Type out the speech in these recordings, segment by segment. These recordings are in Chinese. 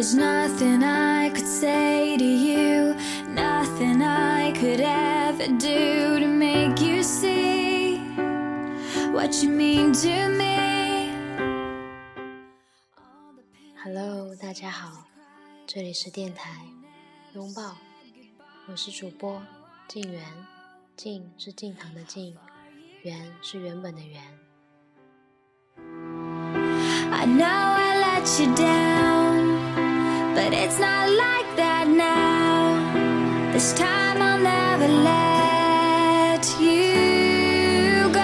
There's nothing I could say to you, nothing I could ever do to make you see what you mean to me. Hello，大家好，这里是电台拥抱，我是主播静源，静是静堂的静，源是原本的源。I know I let you down, but it's not like that now. This time I'll never let you go.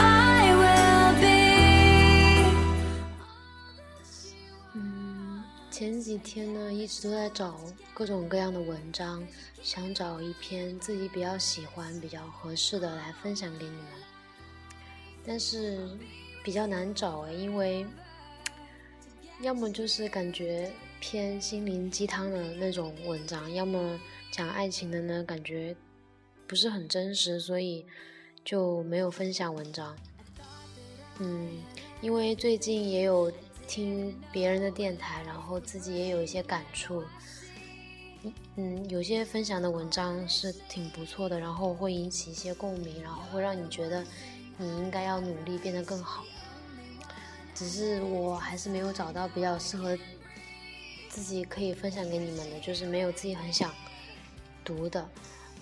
I will be. 嗯，前几天呢，一直都在找各种各样的文章，想找一篇自己比较喜欢、比较合适的来分享给你们，但是比较难找诶，因为要么就是感觉偏心灵鸡汤的那种文章，要么讲爱情的呢，感觉不是很真实，所以就没有分享文章。嗯，因为最近也有听别人的电台，然后自己也有一些感触。嗯，有些分享的文章是挺不错的，然后会引起一些共鸣，然后会让你觉得你应该要努力变得更好。只是我还是没有找到比较适合自己可以分享给你们的，就是没有自己很想读的。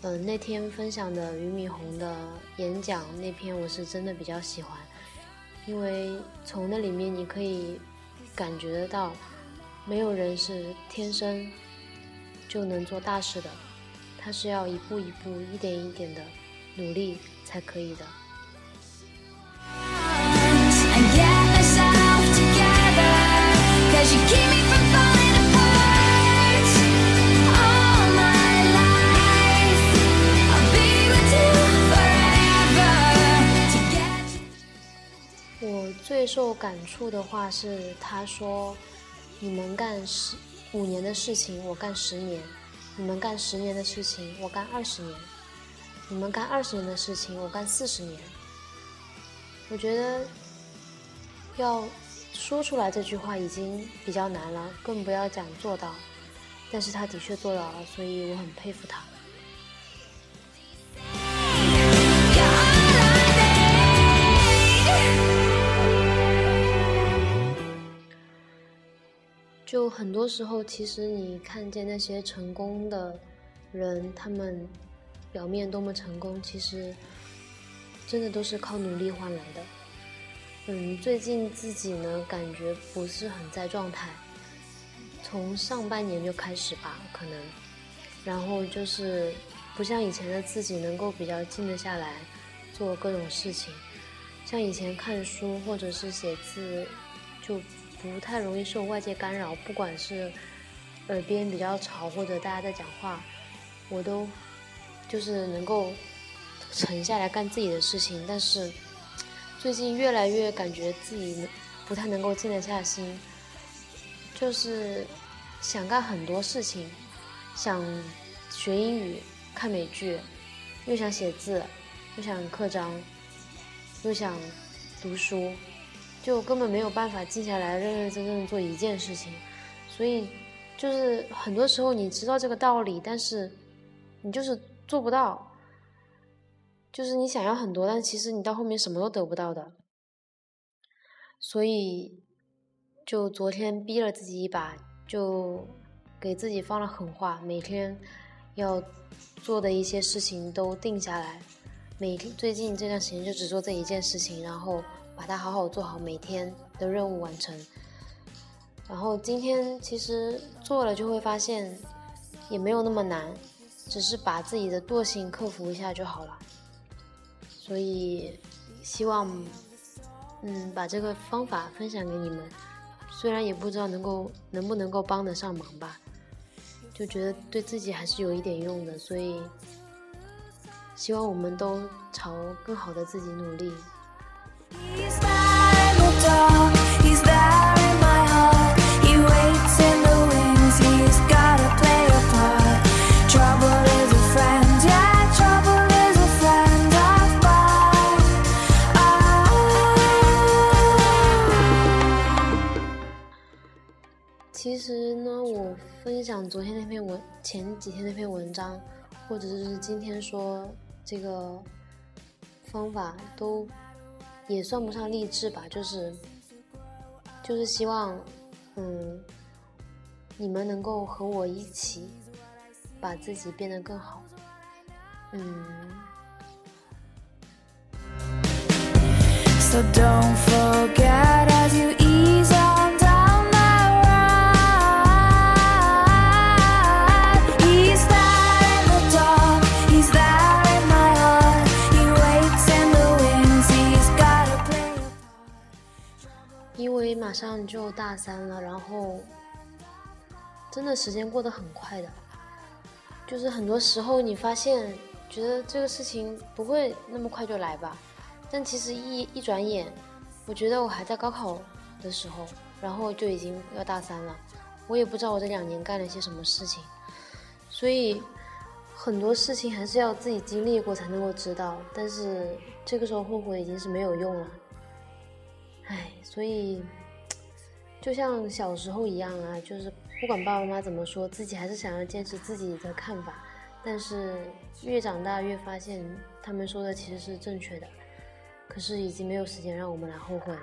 嗯，那天分享的俞敏洪的演讲那篇，我是真的比较喜欢，因为从那里面你可以感觉得到，没有人是天生就能做大事的，他是要一步一步、一点一点的努力才可以的。受感触的话是，他说：“你们干十五年的事情，我干十年；你们干十年的事情，我干二十年；你们干二十年的事情，我干四十年。”我觉得要说出来这句话已经比较难了，更不要讲做到。但是他的确做到了，所以我很佩服他。就很多时候，其实你看见那些成功的人，他们表面多么成功，其实真的都是靠努力换来的。嗯，最近自己呢，感觉不是很在状态，从上半年就开始吧，可能，然后就是不像以前的自己能够比较静得下来，做各种事情，像以前看书或者是写字，就不太容易受外界干扰，不管是耳边比较吵或者大家在讲话，我都就是能够沉下来干自己的事情。但是最近越来越感觉自己不太能够静得下心，就是想干很多事情，想学英语、看美剧，又想写字，又想刻章，又想读书。就根本没有办法静下来认认真真的做一件事情，所以就是很多时候你知道这个道理，但是你就是做不到，就是你想要很多，但其实你到后面什么都得不到的。所以就昨天逼了自己一把，就给自己放了狠话，每天要做的一些事情都定下来，每天最近这段时间就只做这一件事情，然后。把它好好做好，每天的任务完成。然后今天其实做了就会发现，也没有那么难，只是把自己的惰性克服一下就好了。所以希望，嗯，把这个方法分享给你们。虽然也不知道能够能不能够帮得上忙吧，就觉得对自己还是有一点用的。所以希望我们都朝更好的自己努力。其实呢，我分享昨天那篇文，前几天那篇文章，或者是今天说这个方法，都也算不上励志吧，就是就是希望，嗯，你们能够和我一起把自己变得更好，嗯。So don't forget as you 马上就大三了，然后真的时间过得很快的，就是很多时候你发现觉得这个事情不会那么快就来吧，但其实一一转眼，我觉得我还在高考的时候，然后就已经要大三了，我也不知道我这两年干了些什么事情，所以很多事情还是要自己经历过才能够知道，但是这个时候后悔已经是没有用了。唉，所以就像小时候一样啊，就是不管爸爸妈妈怎么说，自己还是想要坚持自己的看法。但是越长大越发现，他们说的其实是正确的。可是已经没有时间让我们来后悔了。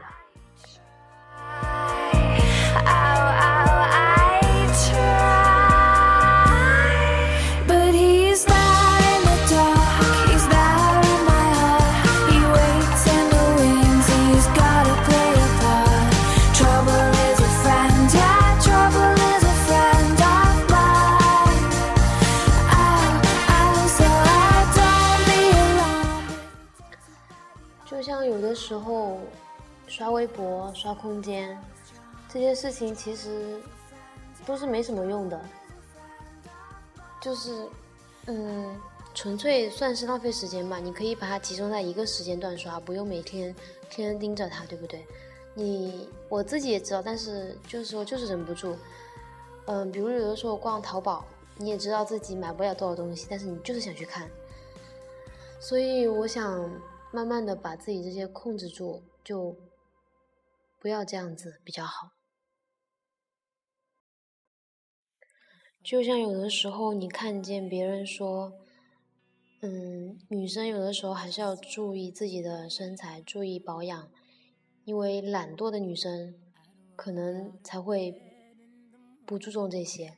刷微博、刷空间这些事情，其实都是没什么用的，就是嗯，纯粹算是浪费时间吧。你可以把它集中在一个时间段刷，不用每天天天盯着它，对不对？你我自己也知道，但是就是说就是忍不住。嗯，比如有的时候逛淘宝，你也知道自己买不了多少东西，但是你就是想去看。所以我想慢慢的把自己这些控制住，就不要这样子比较好。就像有的时候你看见别人说，嗯，女生有的时候还是要注意自己的身材，注意保养，因为懒惰的女生可能才会不注重这些。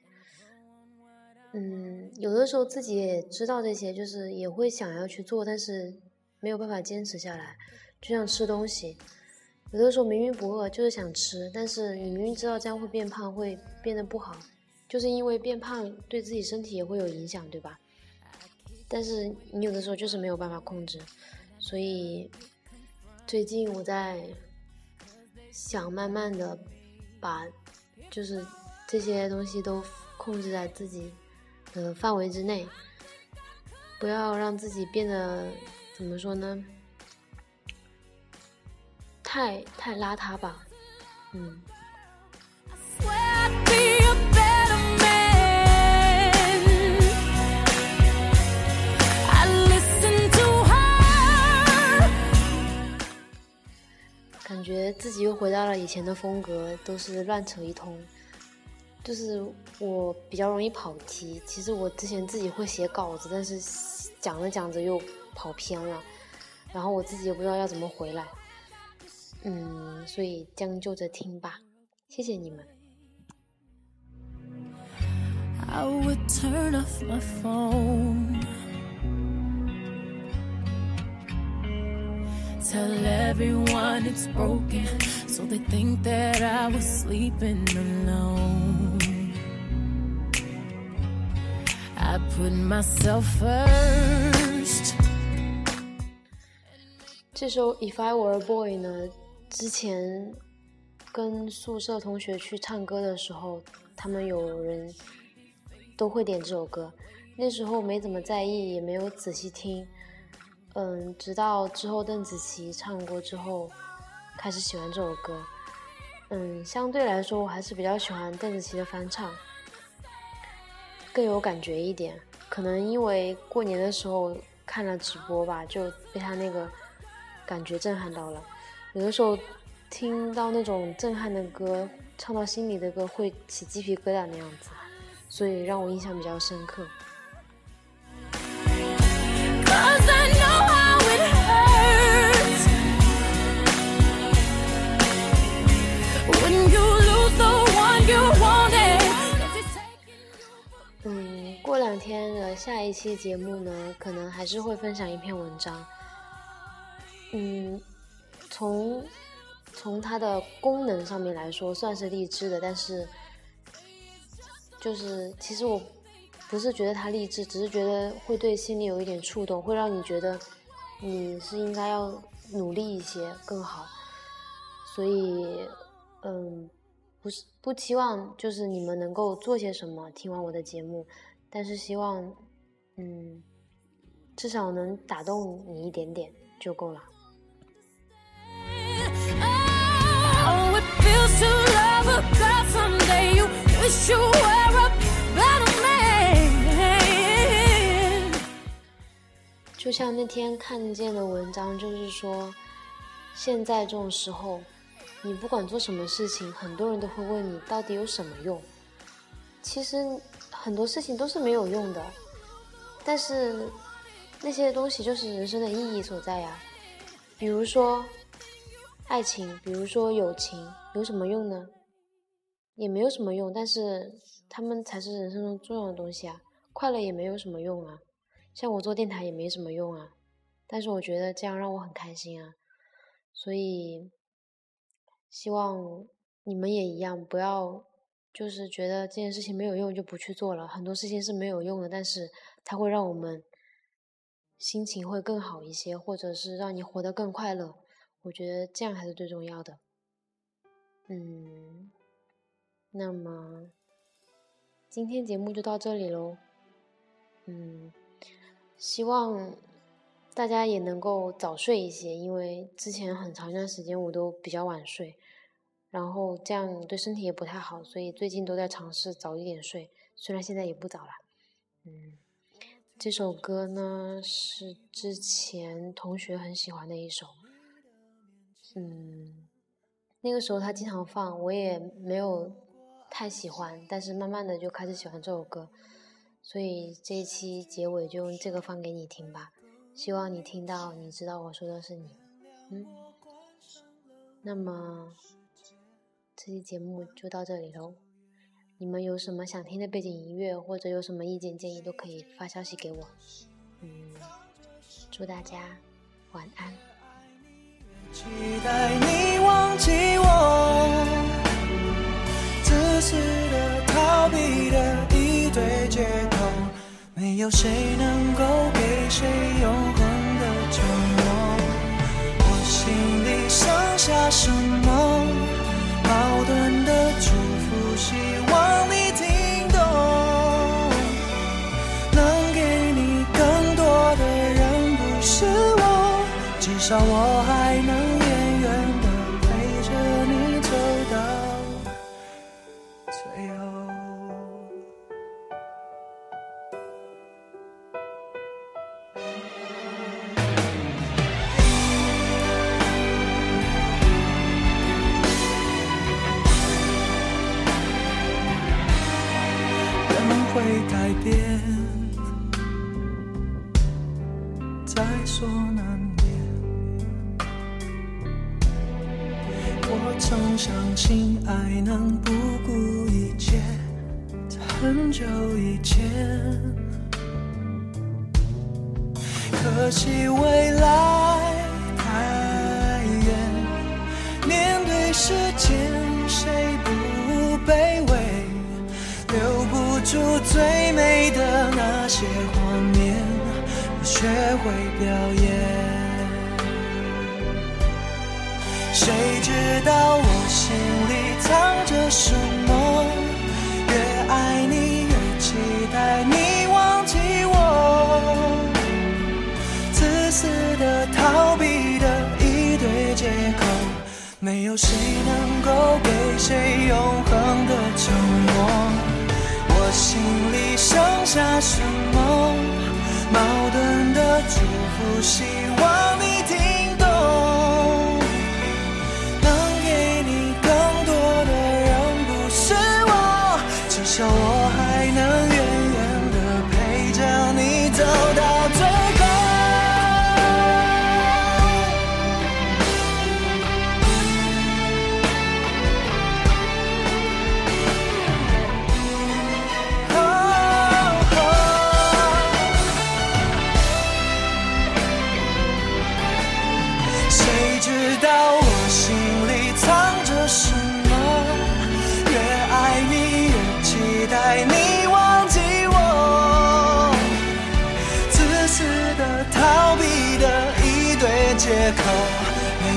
嗯，有的时候自己也知道这些，就是也会想要去做，但是没有办法坚持下来。就像吃东西，有的时候明明不饿，就是想吃，但是你明明知道这样会变胖，会变得不好，就是因为变胖对自己身体也会有影响，对吧？但是你有的时候就是没有办法控制，所以最近我在想慢慢的把就是这些东西都控制在自己的范围之内，不要让自己变得怎么说呢？太太邋遢吧，嗯。感觉自己又回到了以前的风格，都是乱扯一通。就是我比较容易跑题，其实我之前自己会写稿子，但是讲着讲着又跑偏了，然后我自己也不知道要怎么回来。嗯，所以将就着听吧，谢谢你们。 I would turn off my phone. Tell everyone it's broken, so they think that I was sleeping alone. I put myself first. 这首《If I Were a Boy》呢， 之前跟宿舍同学去唱歌的时候，他们有人都会点这首歌。那时候没怎么在意，也没有仔细听。嗯，直到之后邓紫棋唱过之后，开始喜欢这首歌。嗯，相对来说，我还是比较喜欢邓紫棋的翻唱，更有感觉一点。可能因为过年的时候看了直播吧，就被她那个感觉震撼到了。有的时候听到那种震撼的歌，唱到心里的歌会起鸡皮疙瘩那样子，所以让我印象比较深刻。嗯，过两天的下一期节目呢，可能还是会分享一篇文章。嗯，从从它的功能上面来说，算是励志的，但是就是其实我不是觉得它励志，只是觉得会对心里有一点触动，会让你觉得你是应该要努力一些更好。所以，嗯，不是不期望就是你们能够做些什么，听完我的节目，但是希望，嗯，至少能打动你一点点就够了。Love a girl someday. You wish you were a better man. 就像那天看见的文章，就是说，现在这种时候，你不管做什么事情，很多人都会问你到底有什么用。其实很多事情都是没有用的，但是那些东西就是人生的意义所在呀。比如说爱情，比如说友情，有什么用呢？也没有什么用，但是他们才是人生中重要的东西啊。快乐也没有什么用啊。像我做电台也没什么用啊，但是我觉得这样让我很开心啊，所以希望你们也一样，不要就是觉得这件事情没有用就不去做了。很多事情是没有用的，但是它会让我们心情会更好一些，或者是让你活得更快乐。我觉得这样才是最重要的。嗯，那么今天节目就到这里喽。嗯。希望大家也能够早睡一些，因为之前很长一段时间我都比较晚睡，然后这样对身体也不太好，所以最近都在尝试早一点睡，虽然现在也不早了。嗯，这首歌呢是之前同学很喜欢的一首，嗯，那个时候他经常放，我也没有太喜欢，但是慢慢的就开始喜欢这首歌。所以这一期结尾就用这个放给你听吧，希望你听到，你知道我说的是你，嗯。那么这期节目就到这里喽，你们有什么想听的背景音乐，或者有什么意见建议，都可以发消息给我。嗯，祝大家晚安。期待你忘记我，的、逃避的一堆借口，没有谁能够给谁永恒的承诺。我心里剩下什么？矛盾的祝福，希望你听懂。能给你更多的人不是我，至少我还能曾相信爱能不顾一切，在很久以前。可惜未来太远，面对时间，谁不卑微？留不住最美的那些画面，学会表演。谁知道我心里藏着什么？越爱你，越期待你忘记我。自私的、逃避的一堆借口，没有谁能够给谁永恒的承诺。我心里剩下什么？矛盾的祝福，希望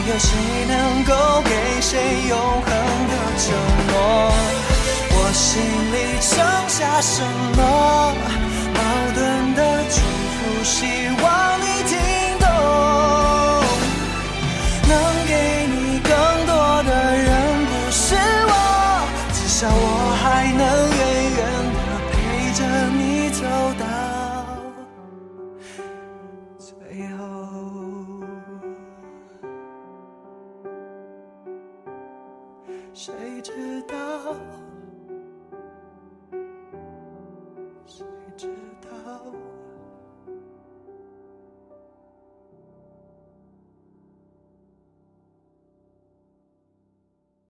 有谁能够给谁永恒的承诺？我心里剩下什么？矛盾的祝福，希望你